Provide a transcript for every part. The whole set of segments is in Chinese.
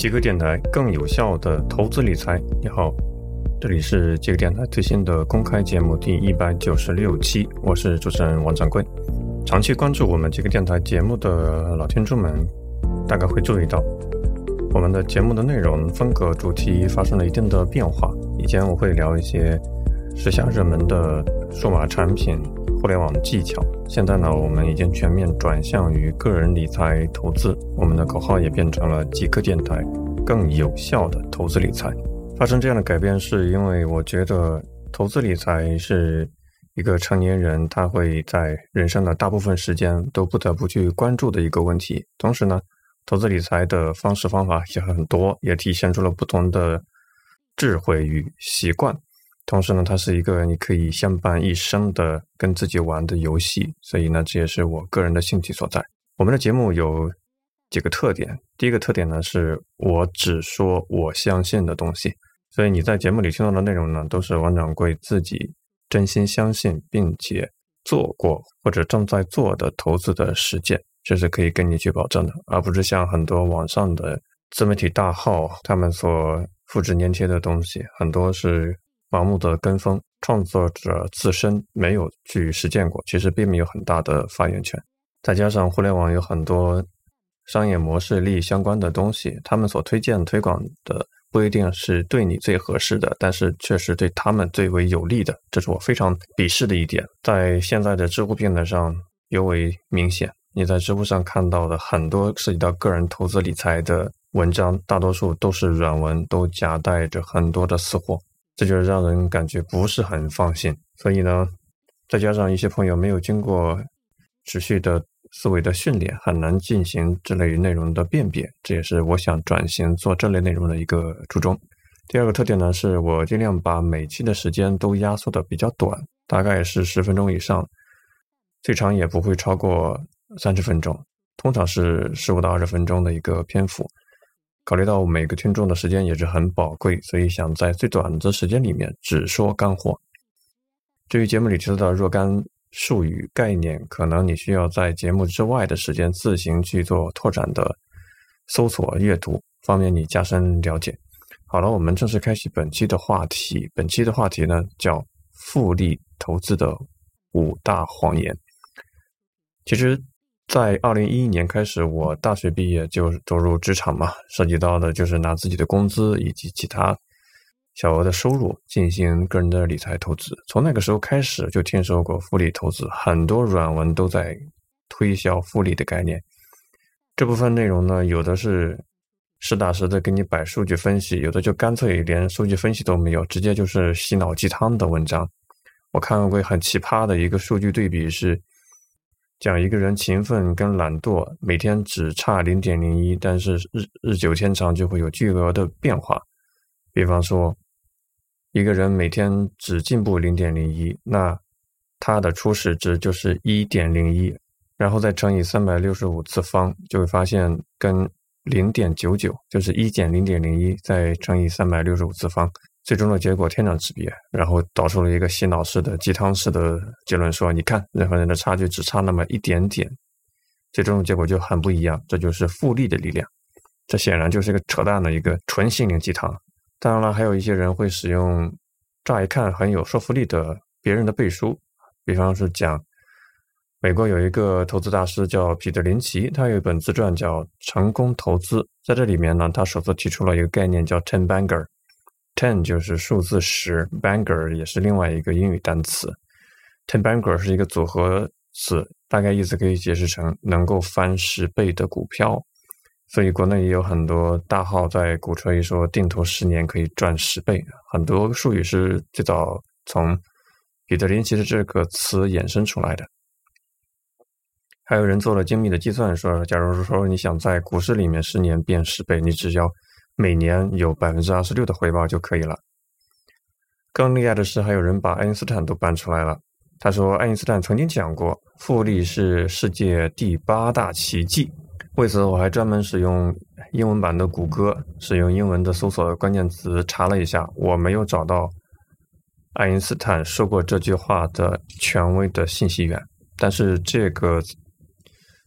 极客电台更有效的投资理财。你好，这里是极客电台最新的公开节目第一百九十六期，我是主持人王掌柜。长期关注我们极客电台节目的老听众们，大概会注意到，我们的节目的内容风格、主题发生了一定的变化。以前我会聊一些时下热门的数码产品、互联网技巧。现在呢，我们已经全面转向于个人理财投资，我们的口号也变成了极客电台，更有效的投资理财。发生这样的改变，是因为我觉得投资理财是一个成年人他会在人生的大部分时间都不得不去关注的一个问题。同时呢，投资理财的方式方法也很多，也体现出了不同的智慧与习惯。同时呢，它是一个你可以相伴一生的跟自己玩的游戏，所以呢，这也是我个人的兴趣所在。我们的节目有几个特点，第一个特点呢，是我只说我相信的东西，所以你在节目里听到的内容呢，都是王掌柜自己真心相信并且做过或者正在做的投资的实践，这是可以跟你去保证的，而不是像很多网上的自媒体大号他们所复制粘贴的东西，很多是。盲目的跟风，创作者自身没有去实践过，其实并没有很大的发言权。再加上互联网有很多商业模式、利益相关的东西，他们所推荐、推广的不一定是对你最合适的，但是却是对他们最为有利的。这是我非常鄙视的一点，在现在的知乎平台上尤为明显。你在知乎上看到的很多涉及到个人投资理财的文章，大多数都是软文，都夹带着很多的私货。这就是让人感觉不是很放心，所以呢，再加上一些朋友没有经过持续的思维的训练，很难进行这类内容的辨别。这也是我想转型做这类内容的一个初衷。第二个特点呢，是我尽量把每期的时间都压缩的比较短，大概是十分钟以上，最长也不会超过三十分钟，通常是十五到二十分钟的一个篇幅。考虑到每个听众的时间也是很宝贵，所以想在最短的时间里面只说干货。至于节目里提到的若干术语概念，可能你需要在节目之外的时间自行去做拓展的搜索阅读，方便你加深了解。好了，我们正式开启本期的话题。本期的话题呢叫复利投资的五大谎言。其实。在二零一一年开始，我大学毕业就走入职场嘛，涉及到的就是拿自己的工资以及其他小额的收入进行个人的理财投资。从那个时候开始，就听说过复利投资，很多软文都在推销复利的概念。这部分内容呢，有的是实打实的给你摆数据分析，有的就干脆连数据分析都没有，直接就是洗脑鸡汤的文章。我看过很奇葩的一个数据对比是。讲一个人勤奋跟懒惰，每天只差零点零一，但是日日久天长就会有巨额的变化。比方说，一个人每天只进步零点零一，那他的初始值就是一点零一，然后再乘以三百六十五次方，就会发现跟零点九九就是一减零点零一，再乘以三百六十五次方。最终的结果天壤之别，然后导出了一个洗脑式的鸡汤式的结论，说你看人和人的差距只差那么一点点，最终的结果就很不一样。这就是复利的力量，这显然就是一个扯淡的一个纯心灵鸡汤。当然了，还有一些人会使用乍一看很有说服力的别人的背书，比方是讲美国有一个投资大师叫彼得林奇，他有一本自传叫《成功投资》，在这里面呢，他首次提出了一个概念叫 “ten banger”。Ten 就是数字十，banger 也是另外一个英语单词。Ten banger 是一个组合词，大概意思可以解释成能够翻十倍的股票。所以国内也有很多大号在鼓吹说定投十年可以赚十倍。很多术语是最早从彼得林奇的这个词衍生出来的。还有人做了精密的计算，说假如说你想在股市里面十年变十倍，你只要每年有百分之二十六的回报就可以了。更厉害的是，还有人把爱因斯坦都搬出来了。他说，爱因斯坦曾经讲过，复利是世界第八大奇迹。为此，我还专门使用英文版的谷歌，使用英文的搜索关键词查了一下，我没有找到爱因斯坦说过这句话的权威的信息源。但是这个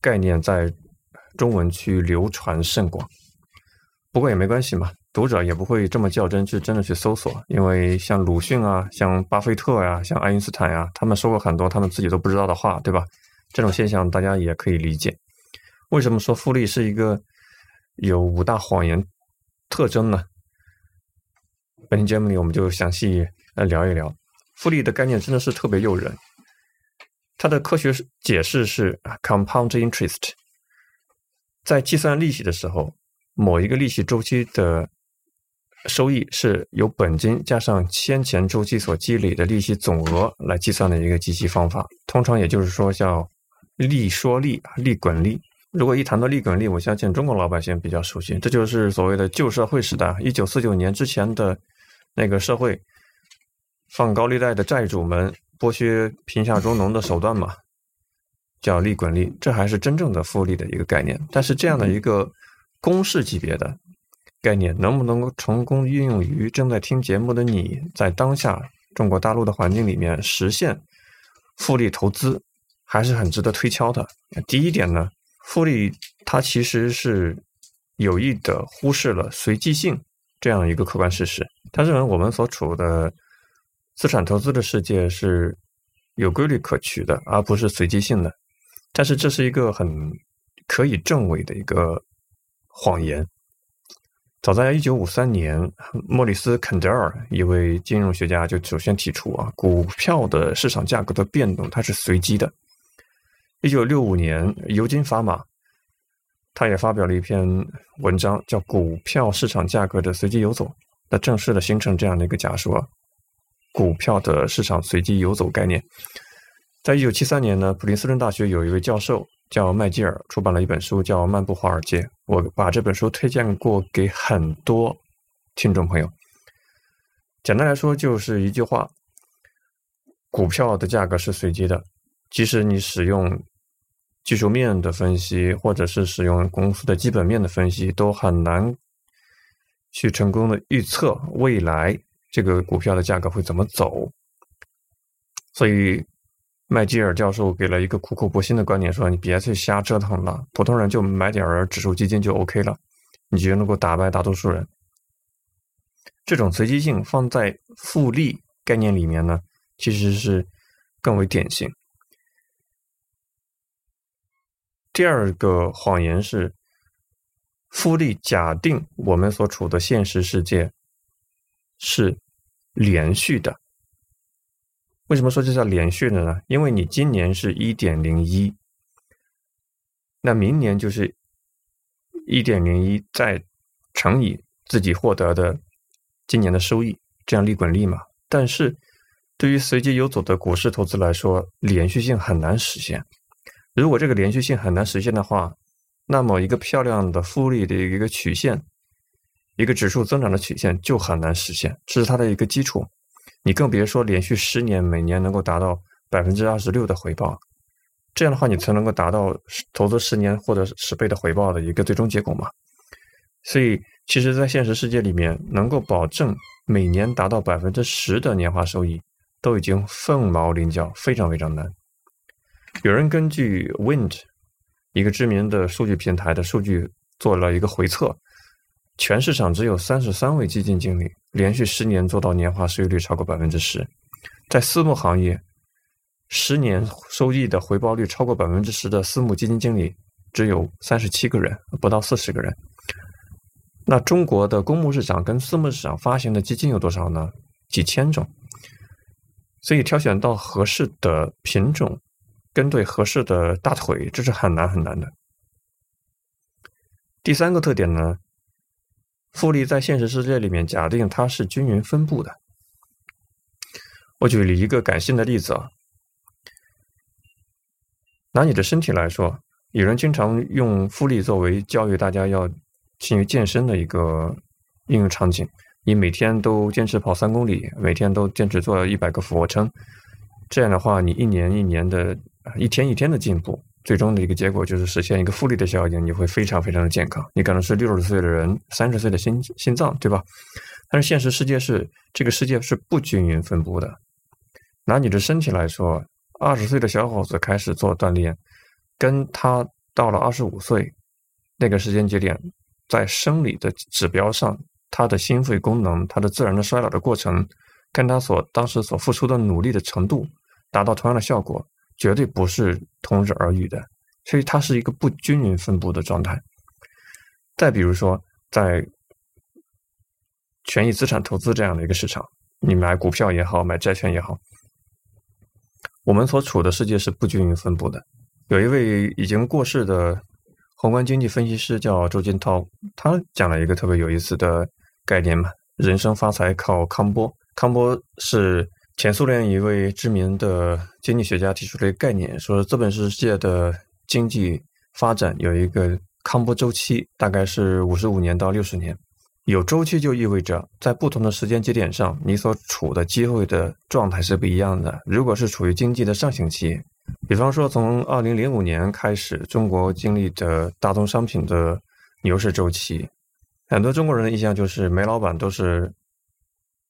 概念在中文区流传甚广。不过也没关系嘛，读者也不会这么较真去真的去搜索，因为像鲁迅啊，像巴菲特呀，像爱因斯坦呀，他们说过很多他们自己都不知道的话，对吧？这种现象大家也可以理解。为什么说复利是一个有五大谎言特征呢？本期节目里我们就详细来聊一聊复利的概念，真的是特别诱人。它的科学解释是 compound interest，在计算利息的时候。某一个利息周期的收益是由本金加上先前周期所积累的利息总额来计算的一个计息方法，通常也就是说叫利说利、利滚利。如果一谈到利滚利，我相信中国老百姓比较熟悉，这就是所谓的旧社会时代，一九四九年之前的那个社会，放高利贷的债主们剥削贫下中农的手段嘛，叫利滚利，这还是真正的复利的一个概念。但是这样的一个。公式级别的概念能不能够成功运用于正在听节目的你在当下中国大陆的环境里面实现复利投资，还是很值得推敲的。第一点呢，复利它其实是有意的忽视了随机性这样一个客观事实。他认为我们所处的资产投资的世界是有规律可取的，而不是随机性的。但是这是一个很可以证伪的一个。谎言。早在一九五三年，莫里斯·肯德尔一位金融学家就首先提出啊，股票的市场价格的变动它是随机的。一九六五年，尤金·法玛他也发表了一篇文章，叫《股票市场价格的随机游走》，那正式的形成这样的一个假说：股票的市场随机游走概念。在一九七三年呢，普林斯顿大学有一位教授。叫麦基尔出版了一本书，叫《漫步华尔街》。我把这本书推荐过给很多听众朋友。简单来说，就是一句话：股票的价格是随机的。即使你使用技术面的分析，或者是使用公司的基本面的分析，都很难去成功的预测未来这个股票的价格会怎么走。所以。麦基尔教授给了一个苦口婆心的观点，说：“你别去瞎折腾了，普通人就买点儿指数基金就 OK 了，你就能够打败大多数人。”这种随机性放在复利概念里面呢，其实是更为典型。第二个谎言是，复利假定我们所处的现实世界是连续的。为什么说这叫连续的呢？因为你今年是一点零一，那明年就是一点零一再乘以自己获得的今年的收益，这样利滚利嘛。但是对于随机游走的股市投资来说，连续性很难实现。如果这个连续性很难实现的话，那么一个漂亮的复利的一个曲线，一个指数增长的曲线就很难实现，这是它的一个基础。你更别说连续十年每年能够达到百分之二十六的回报，这样的话你才能够达到投资十年或者十倍的回报的一个最终结果嘛。所以，其实，在现实世界里面，能够保证每年达到百分之十的年化收益，都已经凤毛麟角，非常非常难。有人根据 Wind 一个知名的数据平台的数据做了一个回测。全市场只有三十三位基金经理连续十年做到年化收益率超过百分之十，在私募行业，十年收益的回报率超过百分之十的私募基金经理只有三十七个人，不到四十个人。那中国的公募市场跟私募市场发行的基金有多少呢？几千种。所以挑选到合适的品种，跟对合适的大腿，这是很难很难的。第三个特点呢？复利在现实世界里面，假定它是均匀分布的。我举了一个感性的例子啊，拿你的身体来说，有人经常用复利作为教育大家要进行健身的一个应用场景。你每天都坚持跑三公里，每天都坚持做一百个俯卧撑，这样的话，你一年一年的，一天一天的进步。最终的一个结果就是实现一个复利的效应，你会非常非常的健康。你可能是六十岁的人，三十岁的心心脏，对吧？但是现实世界是这个世界是不均匀分布的。拿你的身体来说，二十岁的小伙子开始做锻炼，跟他到了二十五岁那个时间节点在生理的指标上，他的心肺功能、他的自然的衰老的过程，跟他所当时所付出的努力的程度，达到同样的效果，绝对不是同日而语的。所以它是一个不均匀分布的状态。再比如说，在权益资产投资这样的一个市场，你买股票也好，买债券也好，我们所处的世界是不均匀分布的。有一位已经过世的宏观经济分析师叫周金涛，他讲了一个特别有意思的概念嘛：人生发财靠康波。康波是前苏联一位知名的经济学家提出了一个概念，说资本世界的经济发展有一个康波周期，大概是五十五年到六十年。有周期就意味着在不同的时间节点上，你所处的机会的状态是不一样的。如果是处于经济的上行期，比方说从二零零五年开始，中国经历的大宗商品的牛市周期，很多中国人的印象就是煤老板都是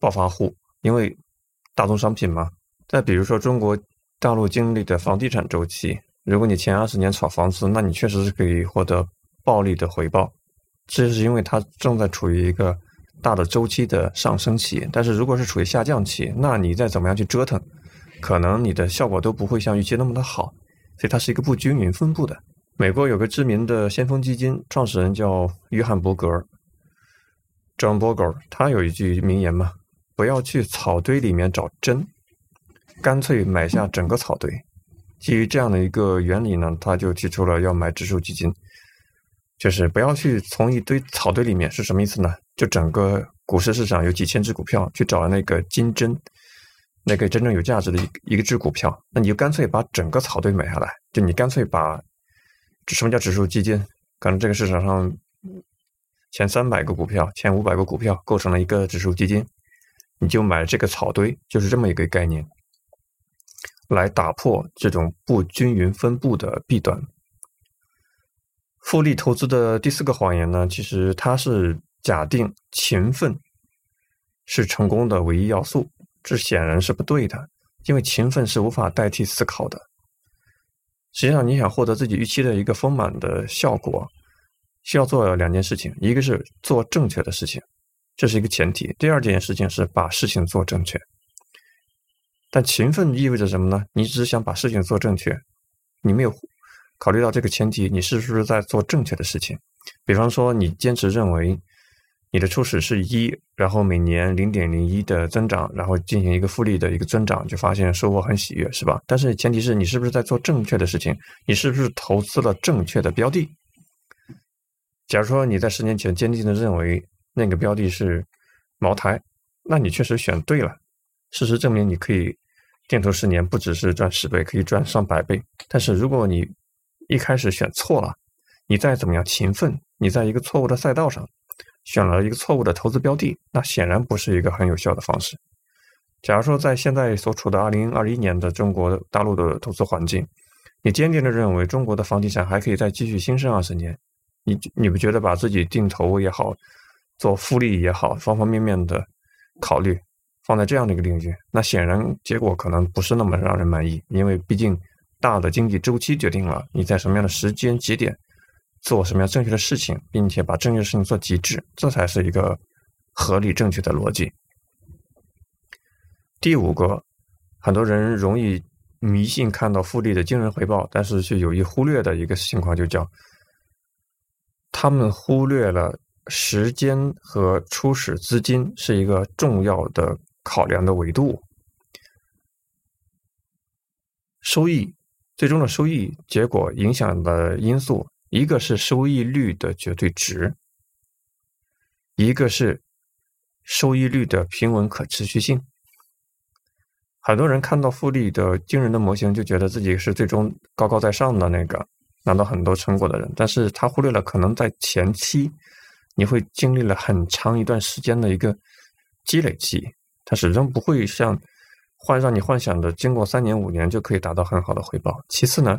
暴发户，因为大宗商品嘛。再比如说中国大陆经历的房地产周期。如果你前二十年炒房子，那你确实是可以获得暴利的回报，这是因为它正在处于一个大的周期的上升期。但是如果是处于下降期，那你再怎么样去折腾，可能你的效果都不会像预期那么的好。所以它是一个不均匀分布的。美国有个知名的先锋基金创始人叫约翰伯格 （John Bogle），他有一句名言嘛：“不要去草堆里面找针，干脆买下整个草堆。”基于这样的一个原理呢，他就提出了要买指数基金，就是不要去从一堆草堆里面是什么意思呢？就整个股市市场有几千只股票，去找那个金针，那个真正有价值的一一只股票，那你就干脆把整个草堆买下来，就你干脆把什么叫指数基金？可能这个市场上前三百个股票、前五百个股票构成了一个指数基金，你就买这个草堆，就是这么一个概念。来打破这种不均匀分布的弊端。复利投资的第四个谎言呢，其实它是假定勤奋是成功的唯一要素，这显然是不对的，因为勤奋是无法代替思考的。实际上，你想获得自己预期的一个丰满的效果，需要做两件事情：一个是做正确的事情，这是一个前提；第二件事情是把事情做正确。但勤奋意味着什么呢？你只想把事情做正确，你没有考虑到这个前提，你是不是在做正确的事情？比方说，你坚持认为你的初始是一，然后每年零点零一的增长，然后进行一个复利的一个增长，就发现收获很喜悦，是吧？但是前提是你是不是在做正确的事情？你是不是投资了正确的标的？假如说你在十年前坚定的认为那个标的是茅台，那你确实选对了。事实证明，你可以定投十年，不只是赚十倍，可以赚上百倍。但是，如果你一开始选错了，你再怎么样勤奋，你在一个错误的赛道上选了一个错误的投资标的，那显然不是一个很有效的方式。假如说在现在所处的二零二一年的中国大陆的投资环境，你坚定的认为中国的房地产还可以再继续兴盛二十年，你你不觉得把自己定投也好，做复利也好，方方面面的考虑？放在这样的一个领域，那显然结果可能不是那么让人满意，因为毕竟大的经济周期决定了你在什么样的时间节点做什么样正确的事情，并且把正确的事情做极致，这才是一个合理正确的逻辑。第五个，很多人容易迷信看到复利的惊人回报，但是却有意忽略的一个情况，就叫他们忽略了时间和初始资金是一个重要的。考量的维度，收益最终的收益结果影响的因素，一个是收益率的绝对值，一个是收益率的平稳可持续性。很多人看到复利的惊人的模型，就觉得自己是最终高高在上的那个，拿到很多成果的人，但是他忽略了可能在前期你会经历了很长一段时间的一个积累期。它始终不会像幻让你幻想的，经过三年五年就可以达到很好的回报。其次呢，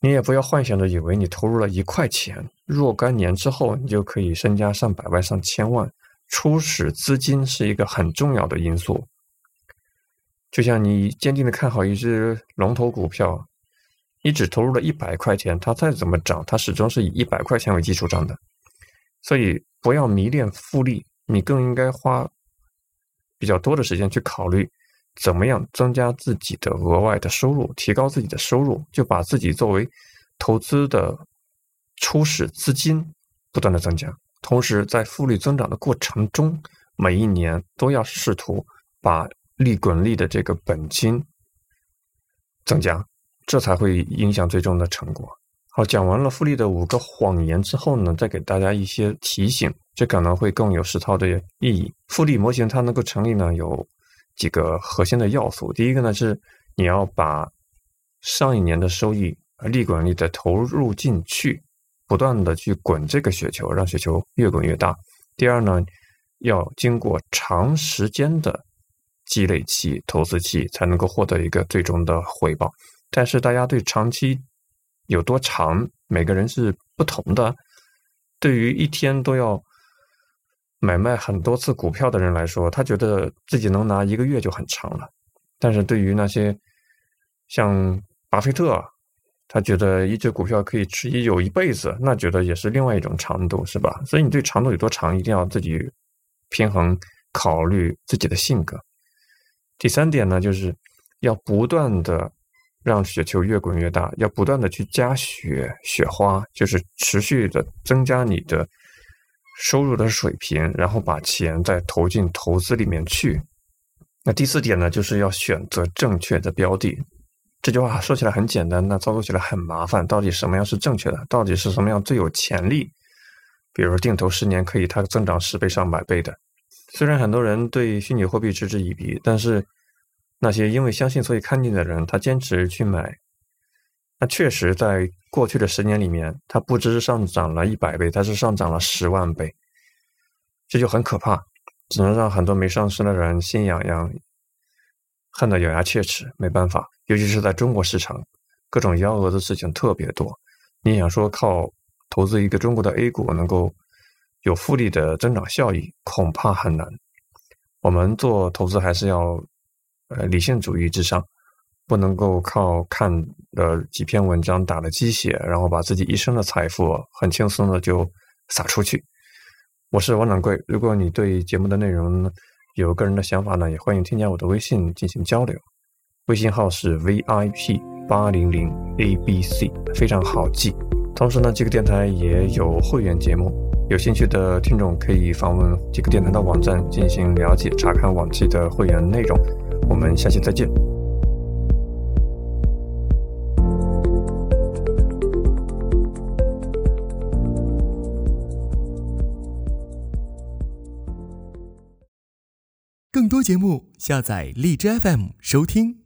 你也不要幻想着以为你投入了一块钱，若干年之后你就可以身家上百万、上千万。初始资金是一个很重要的因素。就像你坚定的看好一只龙头股票，你只投入了一百块钱，它再怎么涨，它始终是以一百块钱为基础涨的。所以不要迷恋复利，你更应该花比较多的时间去考虑怎么样增加自己的额外的收入，提高自己的收入，就把自己作为投资的初始资金不断的增加，同时在复利增长的过程中，每一年都要试图把利滚利的这个本金增加，这才会影响最终的成果。好，讲完了复利的五个谎言之后呢，再给大家一些提醒，这可能会更有实操的意义。复利模型它能够成立呢，有几个核心的要素。第一个呢是你要把上一年的收益利滚利的投入进去，不断的去滚这个雪球，让雪球越滚越大。第二呢，要经过长时间的积累期、投资期，才能够获得一个最终的回报。但是大家对长期有多长？每个人是不同的。对于一天都要买卖很多次股票的人来说，他觉得自己能拿一个月就很长了。但是对于那些像巴菲特，他觉得一只股票可以持有一辈子，那觉得也是另外一种长度，是吧？所以你对长度有多长，一定要自己平衡考虑自己的性格。第三点呢，就是要不断的。让雪球越滚越大，要不断的去加雪雪花，就是持续的增加你的收入的水平，然后把钱再投进投资里面去。那第四点呢，就是要选择正确的标的。这句话说起来很简单，那操作起来很麻烦。到底什么样是正确的？到底是什么样最有潜力？比如定投十年可以它增长十倍上百倍的。虽然很多人对虚拟货币嗤之以鼻，但是。那些因为相信所以看见的人，他坚持去买，那确实在过去的十年里面，它不只是上涨了一百倍，它是上涨了十万倍，这就很可怕，只能让很多没上市的人心痒痒，恨得咬牙切齿。没办法，尤其是在中国市场，各种幺蛾子事情特别多。你想说靠投资一个中国的 A 股能够有复利的增长效益，恐怕很难。我们做投资还是要。呃，理性主义至上，不能够靠看了几篇文章打了鸡血，然后把自己一生的财富很轻松的就撒出去。我是王掌柜，如果你对节目的内容有个人的想法呢，也欢迎添加我的微信进行交流。微信号是 VIP 八零零 ABC，非常好记。同时呢，这个电台也有会员节目，有兴趣的听众可以访问这个电台的网站进行了解，查看往期的会员内容。我们下期再见。更多节目，下载荔枝 FM 收听。